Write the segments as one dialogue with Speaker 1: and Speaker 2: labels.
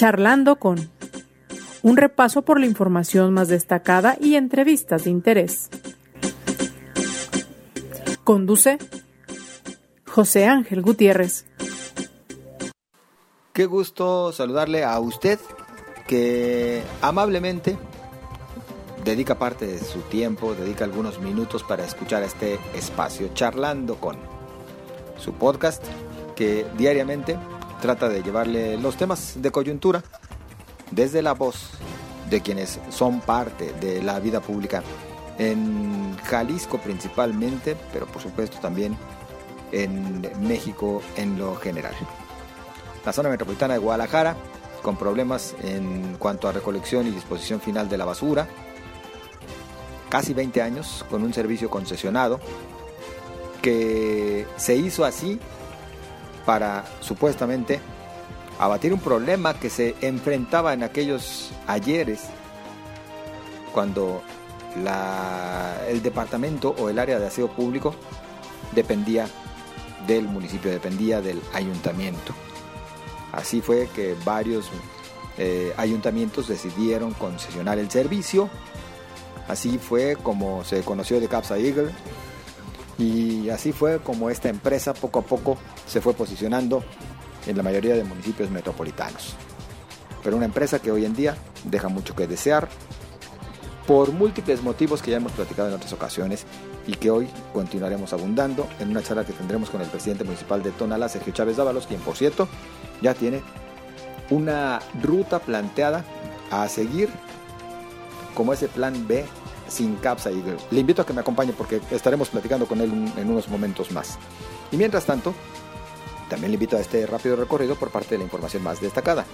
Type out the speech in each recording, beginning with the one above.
Speaker 1: Charlando con un repaso por la información más destacada y entrevistas de interés. Conduce José Ángel Gutiérrez.
Speaker 2: Qué gusto saludarle a usted que amablemente dedica parte de su tiempo, dedica algunos minutos para escuchar este espacio, charlando con su podcast que diariamente trata de llevarle los temas de coyuntura desde la voz de quienes son parte de la vida pública en Jalisco principalmente, pero por supuesto también en México en lo general. La zona metropolitana de Guadalajara, con problemas en cuanto a recolección y disposición final de la basura, casi 20 años con un servicio concesionado que se hizo así para supuestamente abatir un problema que se enfrentaba en aquellos ayeres cuando el departamento o el área de aseo público dependía del municipio, dependía del ayuntamiento. Así fue que varios eh, ayuntamientos decidieron concesionar el servicio. Así fue como se conoció de Capsa Eagle. Y así fue como esta empresa poco a poco se fue posicionando en la mayoría de municipios metropolitanos. Pero una empresa que hoy en día deja mucho que desear por múltiples motivos que ya hemos platicado en otras ocasiones y que hoy continuaremos abundando en una charla que tendremos con el presidente municipal de Tonalá, Sergio Chávez Dávalos, quien por cierto ya tiene una ruta planteada a seguir como ese plan B sin Capsa y le invito a que me acompañe porque estaremos platicando con él en unos momentos más. Y mientras tanto, también le invito a este rápido recorrido por parte de la información más destacada.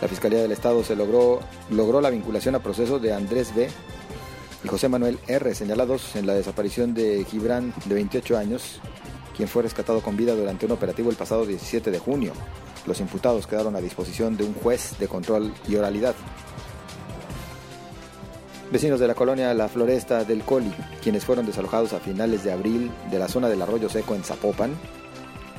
Speaker 2: La Fiscalía del Estado se logró, logró la vinculación a proceso de Andrés B y José Manuel R., señalados en la desaparición de Gibran, de 28 años, quien fue rescatado con vida durante un operativo el pasado 17 de junio. Los imputados quedaron a disposición de un juez de control y oralidad. Vecinos de la colonia La Floresta del Coli, quienes fueron desalojados a finales de abril de la zona del Arroyo Seco en Zapopan,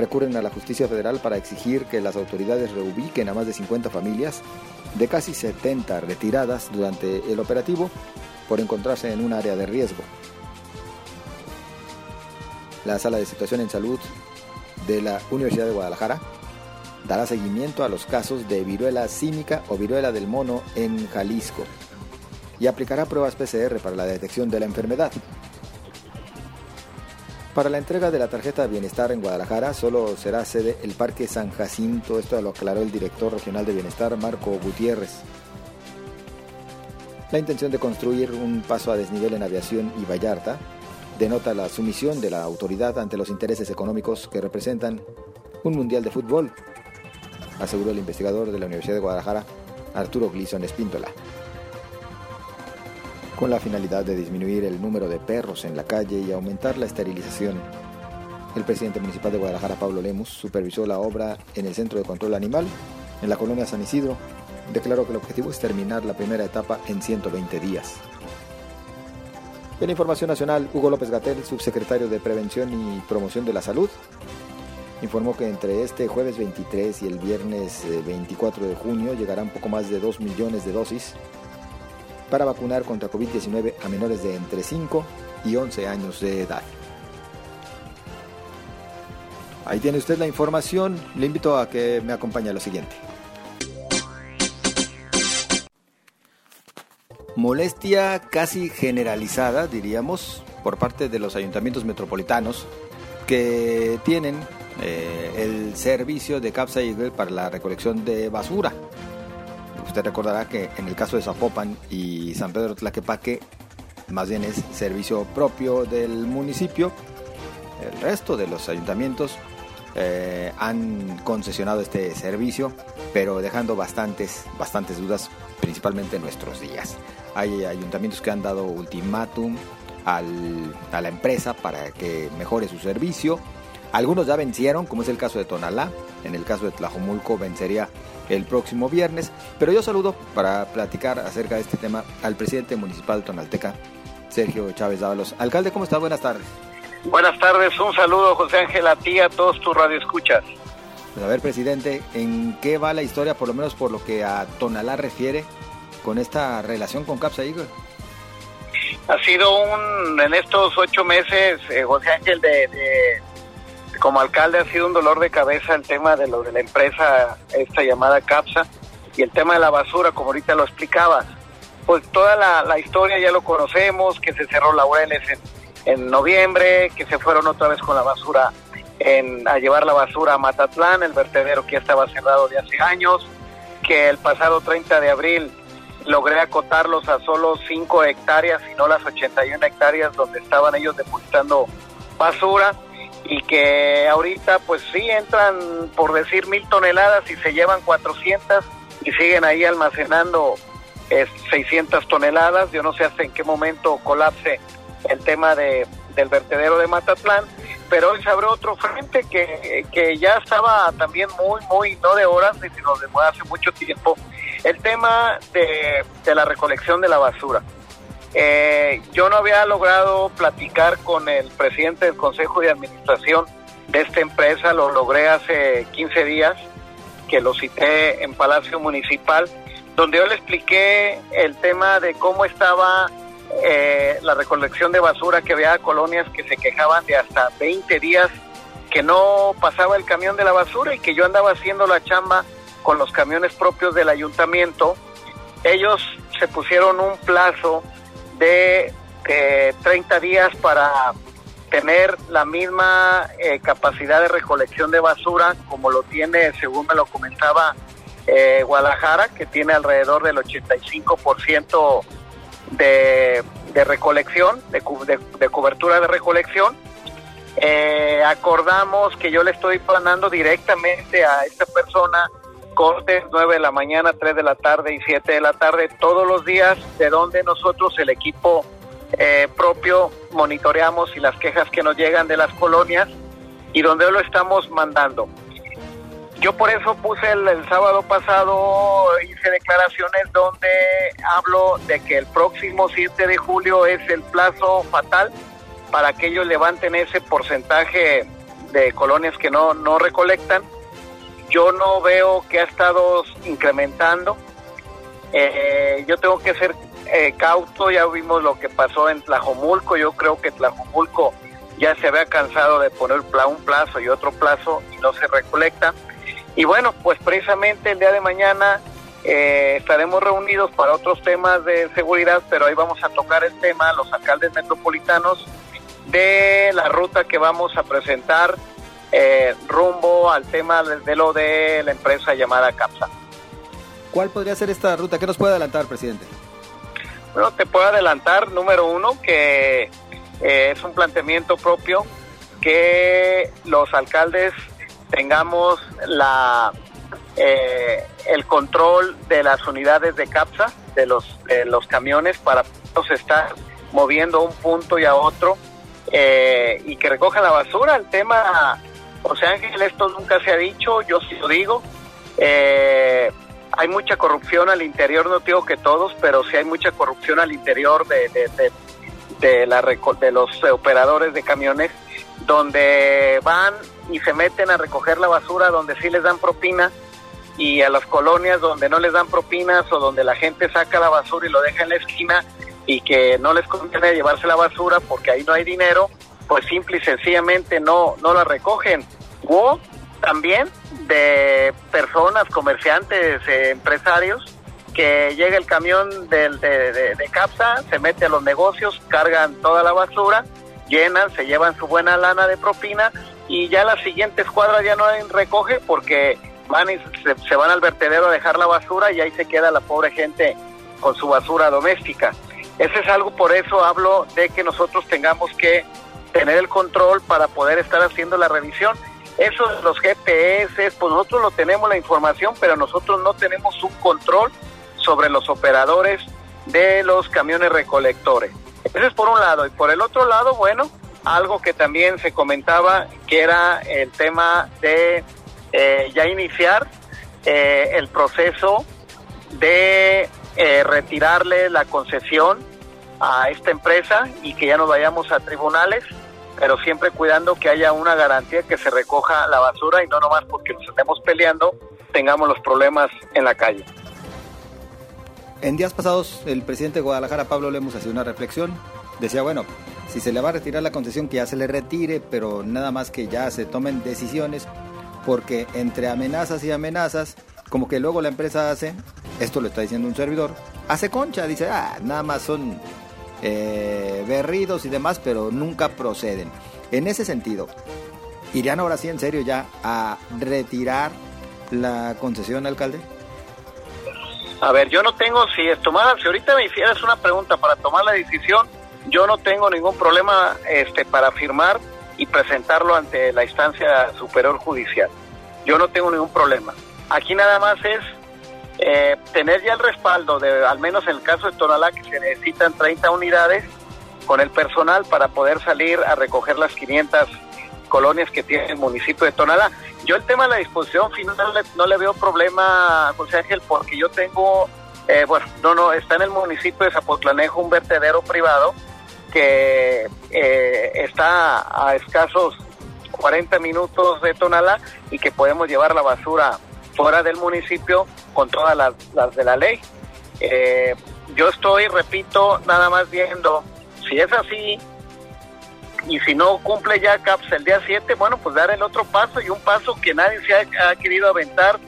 Speaker 2: recurren a la justicia federal para exigir que las autoridades reubiquen a más de 50 familias de casi 70 retiradas durante el operativo por encontrarse en un área de riesgo. La sala de situación en salud de la Universidad de Guadalajara dará seguimiento a los casos de viruela cínica o viruela del mono en Jalisco y aplicará pruebas PCR para la detección de la enfermedad. Para la entrega de la tarjeta de bienestar en Guadalajara solo será sede el Parque San Jacinto, esto lo aclaró el director regional de bienestar Marco Gutiérrez. La intención de construir un paso a desnivel en aviación y Vallarta denota la sumisión de la autoridad ante los intereses económicos que representan un mundial de fútbol, aseguró el investigador de la Universidad de Guadalajara, Arturo Gleason Espíndola con la finalidad de disminuir el número de perros en la calle y aumentar la esterilización. El presidente municipal de Guadalajara, Pablo Lemus, supervisó la obra en el Centro de Control Animal, en la colonia San Isidro. Declaró que el objetivo es terminar la primera etapa en 120 días. En información nacional, Hugo López Gatel, subsecretario de Prevención y Promoción de la Salud, informó que entre este jueves 23 y el viernes 24 eh, de junio llegarán poco más de 2 millones de dosis para vacunar contra COVID-19 a menores de entre 5 y 11 años de edad. Ahí tiene usted la información. Le invito a que me acompañe a lo siguiente. Molestia casi generalizada, diríamos, por parte de los ayuntamientos metropolitanos que tienen eh, el servicio de Capsa para la recolección de basura. Usted recordará que en el caso de Zapopan y San Pedro Tlaquepaque, más bien es servicio propio del municipio. El resto de los ayuntamientos eh, han concesionado este servicio, pero dejando bastantes, bastantes dudas, principalmente en nuestros días. Hay ayuntamientos que han dado ultimátum a la empresa para que mejore su servicio. Algunos ya vencieron, como es el caso de Tonalá. En el caso de Tlajomulco vencería el próximo viernes. Pero yo saludo para platicar acerca de este tema al presidente municipal tonalteca, Sergio Chávez Dávalos. Alcalde, ¿cómo está? Buenas tardes.
Speaker 3: Buenas tardes, un saludo José Ángel a ti, a todos tus radioescuchas.
Speaker 2: Pues a ver, presidente, ¿en qué va la historia, por lo menos por lo que a Tonalá refiere, con esta relación con Capsa Eagle?
Speaker 3: Ha sido un, en estos ocho meses, eh, José Ángel, de, como alcalde ha sido un dolor de cabeza el tema de lo de la empresa, esta llamada CAPSA, y el tema de la basura, como ahorita lo explicabas. Pues toda la, historia ya lo conocemos, que se cerró Laureles en, en noviembre, que se fueron otra vez con la basura a llevar la basura a Matatlán, el vertedero que ya estaba cerrado de hace años, que el pasado 30 de abril logré acotarlos a solo 5 hectáreas y no las 81 hectáreas donde estaban ellos depositando basura y que ahorita pues sí entran por decir mil toneladas y se llevan 400 y siguen ahí almacenando 600 toneladas. Yo no sé hasta en qué momento colapse el tema de, del vertedero de Matatlán pero hoy se abrió otro frente que, que ya estaba también muy, muy, no de horas, sino de hace mucho tiempo, el tema de, la recolección de la basura. Eh, yo no había logrado platicar con el presidente del Consejo de Administración de esta empresa, lo logré hace 15 días, que lo cité en Palacio Municipal, donde yo le expliqué el tema de cómo estaba eh, la recolección de basura, que había colonias que se quejaban de hasta 20 días que no pasaba el camión de la basura y que yo andaba haciendo la chamba con los camiones propios del ayuntamiento. Ellos se pusieron un plazo de 30 eh, días para tener la misma eh, capacidad de recolección de basura como lo tiene, según me lo comentaba, Guadalajara, que tiene alrededor del 85% de, recolección, de, de, cobertura de recolección. Eh, acordamos que yo le estoy planando directamente a esta persona cortes 9 de la mañana, 3 de la tarde y 7 de la tarde todos los días, de donde nosotros el equipo eh, propio monitoreamos y las quejas que nos llegan de las colonias y donde lo estamos mandando. Yo por eso puse el, sábado pasado, hice declaraciones donde hablo de que el próximo 7 de julio es el plazo fatal para que ellos levanten ese porcentaje de colonias que no, no recolectan. Yo no veo que ha estado incrementando. Eh, yo tengo que ser eh, cauto, ya vimos lo que pasó en Tlajomulco, yo creo que Tlajomulco ya se había cansado de poner un plazo y otro plazo y no se recolecta. Y bueno, pues precisamente el día de mañana eh, estaremos reunidos para otros temas de seguridad, pero ahí vamos a tocar el tema, los alcaldes metropolitanos, de la ruta que vamos a presentar eh, rumbo al tema de, lo de la empresa llamada CAPSA.
Speaker 2: ¿Cuál podría ser esta ruta? ¿Qué nos puede adelantar, presidente?
Speaker 3: Bueno, te puedo adelantar, número uno, que eh, es un planteamiento propio que los alcaldes tengamos la eh, el control de las unidades de CAPSA, de los, de los camiones, para estar moviendo un punto y a otro eh, y que recojan la basura. El tema, José Ángel, esto nunca se ha dicho, yo sí lo digo. Eh, hay mucha corrupción al interior, no digo que todos, pero sí hay mucha corrupción al interior de, de, de, la, de los operadores de camiones, donde van y se meten a recoger la basura donde sí les dan propina y a las colonias donde no les dan propinas o donde la gente saca la basura y lo deja en la esquina y que no les conviene llevarse la basura porque ahí no hay dinero, pues simple y sencillamente no, no la recogen. O también de personas, comerciantes, eh, empresarios, que llega el camión de, de, de, CAPSA, se mete a los negocios, cargan toda la basura, llenan, se llevan su buena lana de propina y ya la siguiente escuadra ya no recoge porque van y se, van al vertedero a dejar la basura y ahí se queda la pobre gente con su basura doméstica. Ese es algo, por eso hablo de que nosotros tengamos que tener el control para poder estar haciendo la revisión. Eso de los GPS, pues nosotros lo tenemos la información, pero nosotros no tenemos un control sobre los operadores de los camiones recolectores. Ese es por un lado. Y por el otro lado, bueno, algo que también se comentaba, que era el tema de eh, ya iniciar eh, el proceso de eh, retirarle la concesión a esta empresa y que ya nos vayamos a tribunales pero siempre cuidando que haya una garantía que se recoja la basura y no nomás porque nos estemos peleando tengamos los problemas en la calle.
Speaker 2: En días pasados, el presidente de Guadalajara, Pablo Lemos, hacía una reflexión. Decía, bueno, si se le va a retirar la concesión, que ya se le retire, pero nada más que ya se tomen decisiones, porque entre amenazas y amenazas, como que luego la empresa hace, esto lo está diciendo un servidor, hace concha, dice, ah, nada más son eh, berridos y demás, pero nunca proceden. En ese sentido, ¿irían ahora sí en serio ya a retirar la concesión, alcalde?
Speaker 3: A ver, yo no tengo, si es tomada, si ahorita me hicieras una pregunta para tomar la decisión, yo no tengo ningún problema este, para firmar y presentarlo ante la instancia superior judicial. Yo no tengo ningún problema. Aquí nada más es eh, tener ya el respaldo de, al menos en el caso de Tonalá, que se necesitan 30 unidades con el personal para poder salir a recoger las 500 colonias que tiene el municipio de Tonalá. Yo el tema de la disposición final no le, veo problema, José Ángel, porque yo tengo, eh, bueno, no, no, está en el municipio de Zapotlanejo un vertedero privado que eh, está a escasos 40 minutos de Tonalá y que podemos llevar la basura fuera del municipio con todas las, de la ley. Eh, yo estoy, repito, nada más viendo, si es así, y si no cumple ya CAPS el día 7, bueno, pues dar el otro paso y un paso que nadie se ha, querido aventar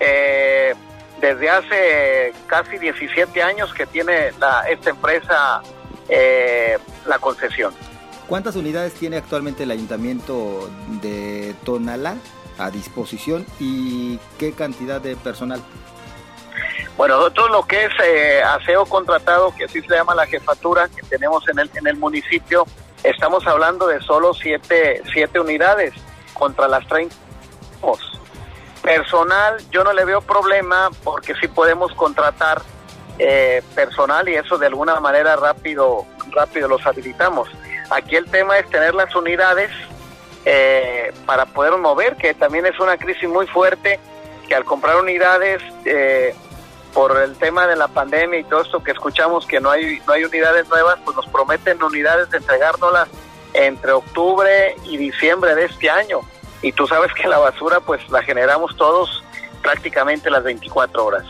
Speaker 3: eh, desde hace casi 17 años que tiene la, esta empresa eh, la concesión.
Speaker 2: ¿Cuántas unidades tiene actualmente el ayuntamiento de Tonalá a disposición y qué cantidad de personal?
Speaker 3: Bueno, nosotros lo que es eh, aseo contratado, que así se llama la jefatura que tenemos en el, en el municipio, estamos hablando de solo siete, siete unidades contra las 30. Personal, yo no le veo problema porque sí podemos contratar eh, personal y eso de alguna manera rápido, rápido los habilitamos. Aquí el tema es tener las unidades eh, para poder mover, que también es una crisis muy fuerte, que al comprar unidades eh, por el tema de la pandemia y todo esto que escuchamos que no hay no hay unidades nuevas, pues nos prometen unidades de entregárnoslas entre octubre y diciembre de este año. Y tú sabes que la basura pues la generamos todos prácticamente las 24 horas.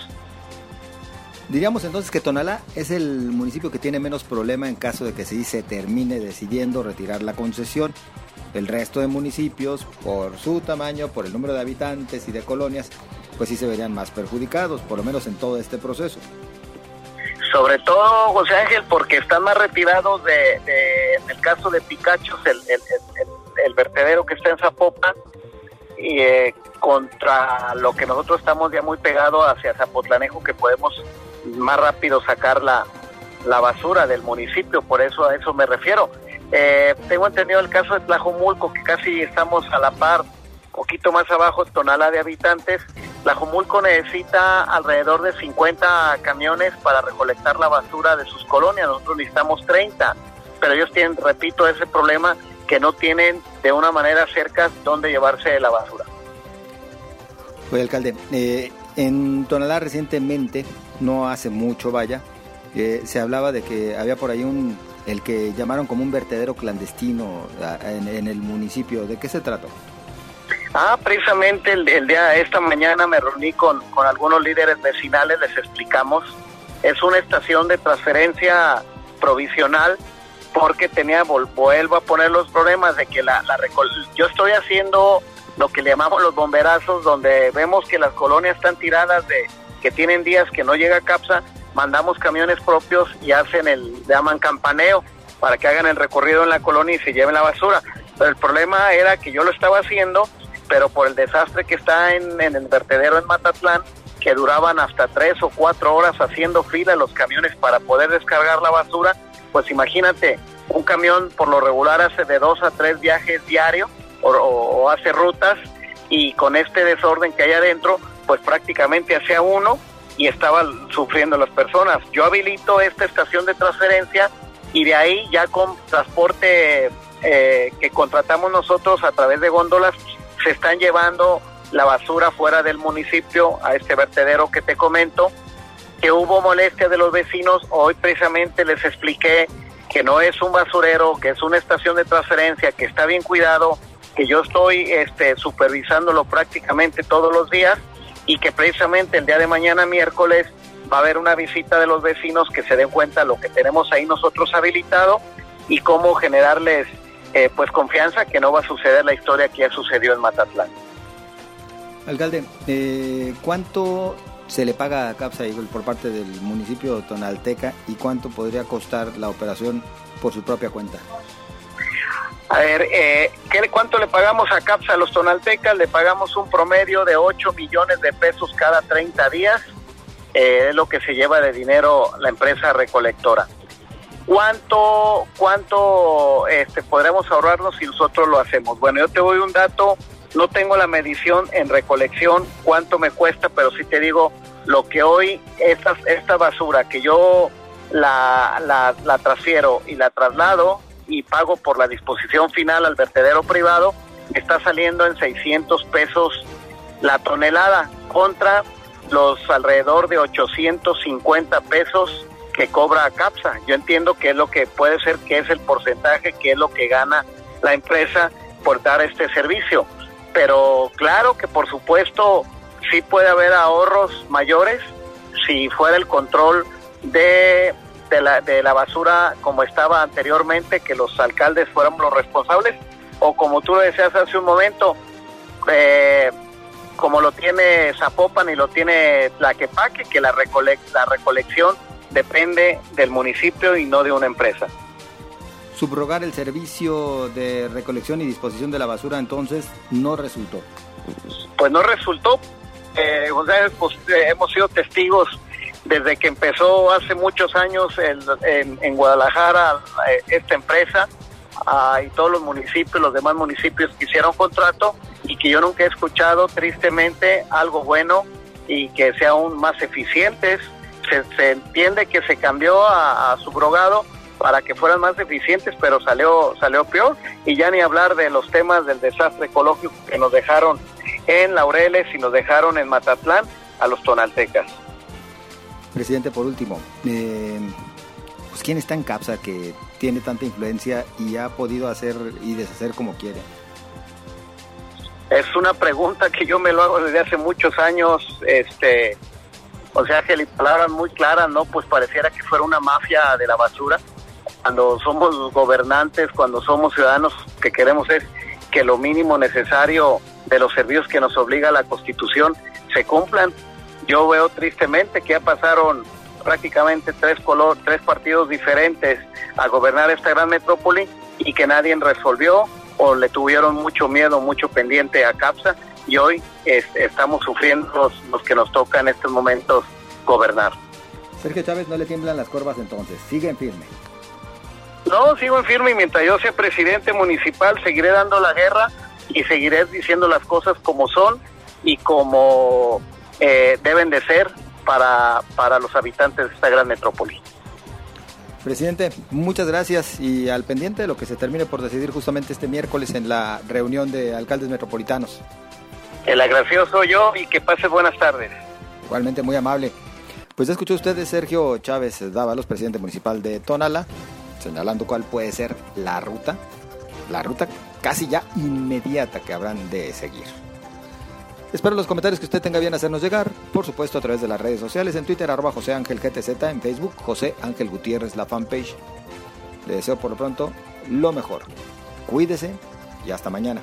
Speaker 2: Diríamos entonces que Tonalá es el municipio que tiene menos problema en caso de que sí se termine decidiendo retirar la concesión. El resto de municipios, por su tamaño, por el número de habitantes y de colonias, pues sí se verían más perjudicados, por lo menos en todo este proceso.
Speaker 3: Sobre todo, José Ángel, porque están más retirados de, en el caso de Picachos, el, vertedero que está en Zapopan, y eh, contra lo que nosotros estamos ya muy pegados hacia Zapotlanejo, que podemos más rápido sacar la basura del municipio, por eso a eso me refiero. Eh, tengo entendido el caso de Tlajomulco, que casi estamos a la par, poquito más abajo, tonala de habitantes, Tlajomulco necesita alrededor de 50 camiones para recolectar la basura de sus colonias, nosotros necesitamos 30, pero ellos tienen, repito, ese problema que no tienen de una manera cerca donde llevarse la basura.
Speaker 2: Oye, alcalde, eh, en Tonalá recientemente, no hace mucho, vaya, eh, se hablaba de que había por ahí un, el que llamaron como un vertedero clandestino en, el municipio. ¿De qué se trató?
Speaker 3: Ah, precisamente el, el día esta mañana me reuní con, con algunos líderes vecinales, les explicamos. Es una estación de transferencia provisional porque tenía, vuelvo a poner los problemas de que la, la yo estoy haciendo lo que le llamamos los bomberazos, donde vemos que las colonias están tiradas de que tienen días que no llega CAPSA, mandamos camiones propios y hacen el, llaman campaneo para que hagan el recorrido en la colonia y se lleven la basura. Pero el problema era que yo lo estaba haciendo pero por el desastre que está en, el vertedero en Matatlán, que duraban hasta tres o cuatro horas haciendo fila los camiones para poder descargar la basura, pues imagínate, un camión por lo regular hace de dos a tres viajes diarios o, hace rutas y con este desorden que hay adentro, pues prácticamente hacía uno y estaban sufriendo las personas. Yo habilito esta estación de transferencia y de ahí ya con transporte eh, que contratamos nosotros a través de góndolas se están llevando la basura fuera del municipio a este vertedero que te comento, que hubo molestia de los vecinos, hoy precisamente les expliqué que no es un basurero, que es una estación de transferencia, que está bien cuidado, que yo estoy este, supervisándolo prácticamente todos los días y que precisamente el día de mañana miércoles va a haber una visita de los vecinos que se den cuenta de lo que tenemos ahí nosotros habilitado y cómo generarles eh, pues confianza que no va a suceder la historia que ya sucedió en Matatlán.
Speaker 2: Alcalde, eh, ¿cuánto se le paga a Capsa por parte del municipio de Tonalteca y cuánto podría costar la operación por su propia cuenta?
Speaker 3: A ver, eh, ¿qué, ¿cuánto le pagamos a CAPSA a los tonaltecas? Le pagamos un promedio de 8 millones de pesos cada 30 días. Eh, es lo que se lleva de dinero la empresa recolectora. ¿Cuánto, cuánto este, podremos ahorrarnos si nosotros lo hacemos? Bueno, yo te doy un dato, no tengo la medición en recolección, cuánto me cuesta, pero sí te digo lo que hoy esta, esta basura que yo la, la, la transfiero y la traslado, y pago por la disposición final al vertedero privado, está saliendo en 600 pesos la tonelada contra los alrededor de 850 pesos que cobra CAPSA. Yo entiendo que es lo que puede ser que es el porcentaje, que es lo que gana la empresa por dar este servicio. Pero claro que por supuesto sí puede haber ahorros mayores si fuera el control de de la, de la basura como estaba anteriormente, que los alcaldes fuéramos los responsables, o como tú lo decías hace un momento, eh, como lo tiene Zapopan y lo tiene Tlaquepaque, que la, la recolección depende del municipio y no de una empresa.
Speaker 2: Subrogar el servicio de recolección y disposición de la basura entonces no resultó.
Speaker 3: Pues no resultó. Eh, pues, eh, hemos sido testigos desde que empezó hace muchos años en, Guadalajara eh, esta empresa ah, y todos los municipios, los demás municipios que hicieron contrato y que yo nunca he escuchado tristemente algo bueno y que sea aún más eficientes. Se, entiende que se cambió a, subrogado para que fueran más eficientes, pero salió salió peor y ya ni hablar de los temas del desastre ecológico que nos dejaron en Laureles y nos dejaron en Matatlán a los tonaltecas.
Speaker 2: Presidente, por último, eh, ¿quién está en CAPSA que tiene tanta influencia y ha podido hacer y deshacer como quiere?
Speaker 3: Es una pregunta que yo me lo hago desde hace muchos años, este, o sea, que palabras muy claras, ¿no? Pues pareciera que fuera una mafia de la basura. Cuando somos gobernantes, cuando somos ciudadanos, que queremos es que lo mínimo necesario de los servicios que nos obliga la Constitución se cumplan yo veo tristemente que ya pasaron prácticamente tres color, tres partidos diferentes a gobernar esta gran metrópoli y que nadie resolvió o le tuvieron mucho miedo, mucho pendiente a CAPSA y hoy estamos sufriendo los, los, que nos toca en estos momentos gobernar.
Speaker 2: Sergio Chávez no le tiemblan las curvas entonces, sigue en firme.
Speaker 3: No, sigo en firme y mientras yo sea presidente municipal seguiré dando la guerra y seguiré diciendo las cosas como son y como eh, deben de ser para, para los habitantes de esta gran metrópoli.
Speaker 2: Presidente, muchas gracias y al pendiente de lo que se termine por decidir justamente este miércoles en la reunión de alcaldes metropolitanos.
Speaker 3: El agradecido yo y que pase buenas tardes.
Speaker 2: Igualmente muy amable. Pues ya escuchó usted de Sergio Chávez Dávalos, presidente municipal de Tonala, señalando cuál puede ser la ruta, la ruta casi ya inmediata que habrán de seguir. Espero los comentarios que usted tenga bien hacernos llegar, por supuesto a través de las redes sociales, en Twitter arroba José Ángel GTZ, en Facebook José Ángel Gutiérrez, la fanpage. Le deseo por lo pronto lo mejor. Cuídese y hasta mañana.